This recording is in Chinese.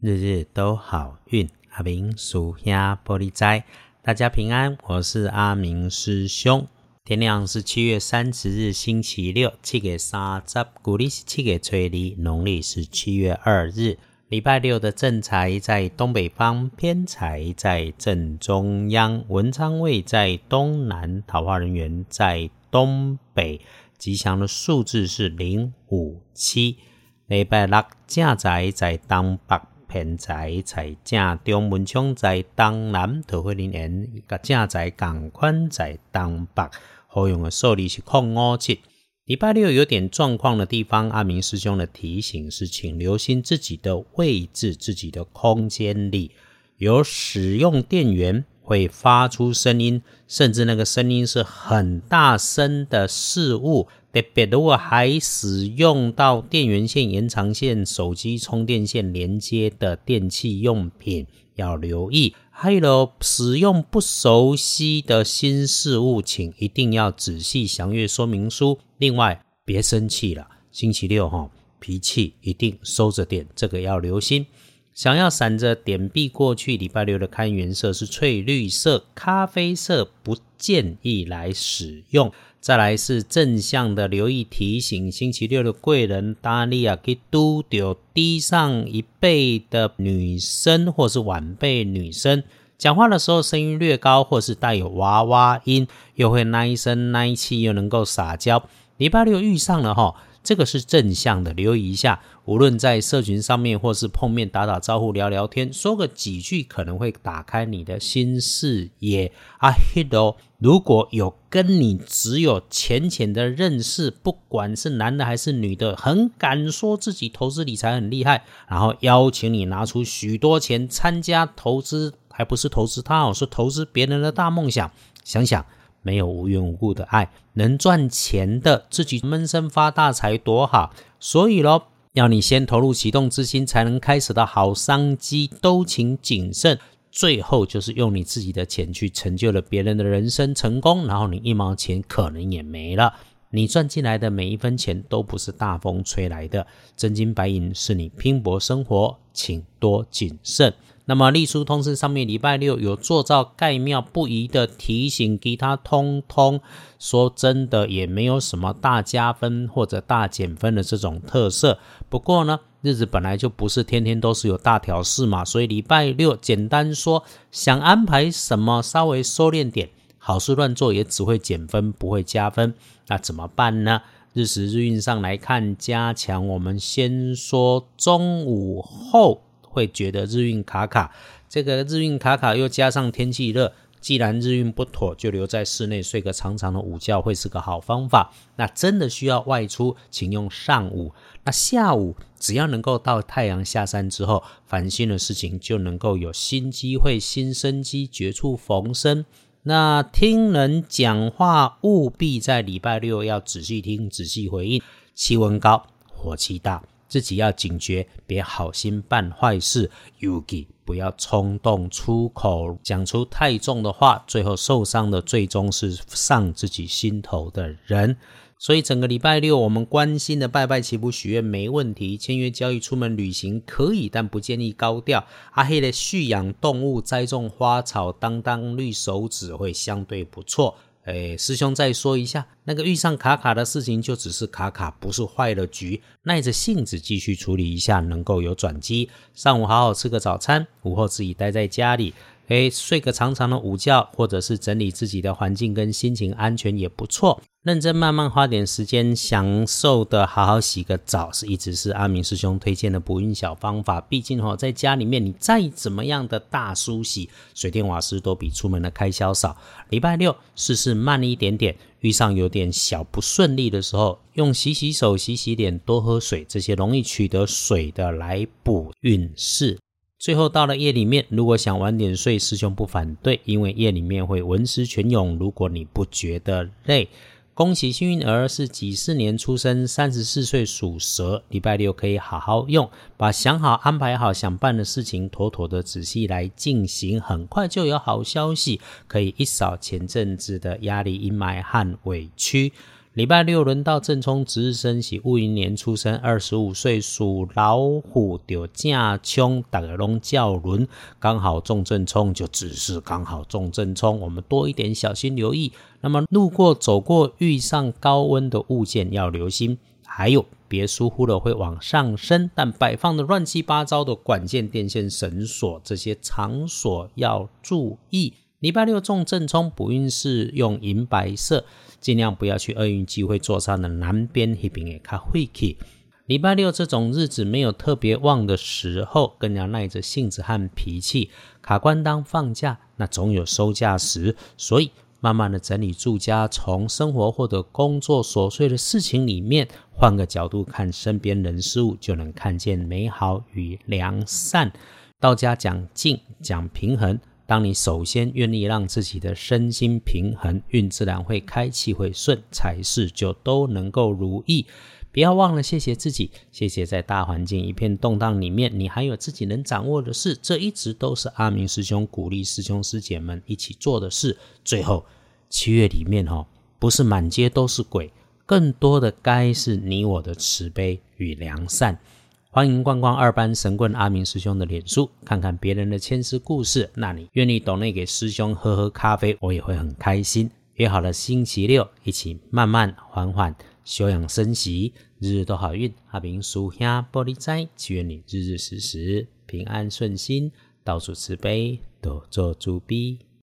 日日都好运，阿明属下玻璃斋，大家平安，我是阿明师兄。天亮是七月三十日，星期六，七月三十，古历是七月初二，农历是七月二日，礼拜六的正财在东北方，偏财在正中央，文昌位在东南，桃花人员在东北，吉祥的数字是零五七。礼拜六正财在东北。偏财在正中，文昌在东南，桃花人缘甲正财共款在东北。好用的数字是空五七。礼拜六有点状况的地方，阿明师兄的提醒是，请留心自己的位置、自己的空间里有使用电源会发出声音，甚至那个声音是很大声的事物。特别如果还使用到电源线、延长线、手机充电线连接的电器用品，要留意。还有使用不熟悉的新事物，请一定要仔细详阅说明书。另外，别生气了，星期六哈，脾气一定收着点，这个要留心。想要闪着点币过去，礼拜六的看颜色是翠绿色、咖啡色，不建议来使用。再来是正向的留意提醒，星期六的贵人达利亚可以嘟丢低上一辈的女生或是晚辈女生，讲话的时候声音略高，或是带有娃娃音，又会奶声奶气，又能够撒娇。礼拜六遇上了哈。这个是正向的，留意一下。无论在社群上面，或是碰面打打招呼、聊聊天，说个几句，可能会打开你的新视野。啊，Hido，如果有跟你只有浅浅的认识，不管是男的还是女的，很敢说自己投资理财很厉害，然后邀请你拿出许多钱参加投资，还不是投资他哦，是投资别人的大梦想。想想。没有无缘无故的爱，能赚钱的自己闷声发大财多好。所以咯，要你先投入启动资金，才能开始的好商机，都请谨慎。最后就是用你自己的钱去成就了别人的人生成功，然后你一毛钱可能也没了。你赚进来的每一分钱都不是大风吹来的，真金白银是你拼搏生活，请多谨慎。那么隶书通知上面礼拜六有做造盖庙不宜的提醒，给他通通说真的也没有什么大加分或者大减分的这种特色。不过呢，日子本来就不是天天都是有大调试嘛，所以礼拜六简单说想安排什么稍微收敛点，好事乱做也只会减分不会加分。那怎么办呢？日时日运上来看，加强我们先说中午后。会觉得日运卡卡，这个日运卡卡又加上天气热，既然日运不妥，就留在室内睡个长长的午觉会是个好方法。那真的需要外出，请用上午。那下午只要能够到太阳下山之后，烦心的事情就能够有新机会、新生机，绝处逢生。那听人讲话，务必在礼拜六要仔细听、仔细回应。气温高，火气大。自己要警觉，别好心办坏事。尤其不要冲动出口，讲出太重的话，最后受伤的最终是上自己心头的人。所以整个礼拜六，我们关心的拜拜祈福许愿没问题，签约交易出门旅行可以，但不建议高调。阿黑的蓄养动物、栽种花草、当当绿手指会相对不错。哎，师兄再说一下，那个遇上卡卡的事情，就只是卡卡，不是坏了局，耐着性子继续处理一下，能够有转机。上午好好吃个早餐，午后自己待在家里。诶，睡个长长的午觉，或者是整理自己的环境跟心情，安全也不错。认真慢慢花点时间，享受的好好洗个澡，是一直是阿明师兄推荐的不孕小方法。毕竟哈，在家里面你再怎么样的大梳洗，水电瓦斯都比出门的开销少。礼拜六试试慢一点点，遇上有点小不顺利的时候，用洗洗手、洗洗脸、多喝水这些容易取得水的来补运势。最后到了夜里面，如果想晚点睡，师兄不反对，因为夜里面会文思泉涌。如果你不觉得累，恭喜幸运儿是几四年出生，三十四岁属蛇，礼拜六可以好好用，把想好安排好想办的事情，妥妥的仔细来进行，很快就有好消息，可以一扫前阵子的压力阴霾和委屈。礼拜六轮到正冲值日生喜，戊寅年出生，二十五岁属老虎，丢正冲，大个龙叫轮，刚好中正冲，就只是刚好中正冲，我们多一点小心留意。那么路过、走过、遇上高温的物件要留心，还有别疏忽了会往上升，但摆放的乱七八糟的管件、电线、绳索这些场所要注意。礼拜六重正冲，补运是用银白色，尽量不要去厄运机会坐上的南边那边也卡晦气。礼拜六这种日子没有特别旺的时候，更要耐着性子和脾气。卡关当放假，那总有收假时，所以慢慢的整理住家，从生活或者工作琐碎的事情里面，换个角度看身边人事物，就能看见美好与良善。道家讲静，讲平衡。当你首先愿意让自己的身心平衡，运自然会开，气会顺，财事就都能够如意。不要忘了谢谢自己，谢谢在大环境一片动荡里面，你还有自己能掌握的事。这一直都是阿明师兄鼓励师兄师姐们一起做的事。最后，七月里面哈，不是满街都是鬼，更多的该是你我的慈悲与良善。欢迎逛逛二班神棍阿明师兄的脸书，看看别人的千丝故事。那你愿意懂内给师兄喝喝咖啡，我也会很开心。约好了星期六一起慢慢缓缓休养生息，日日都好运。阿明叔兄玻璃斋，祈愿你日日时时平安顺心，到处慈悲，多做主逼。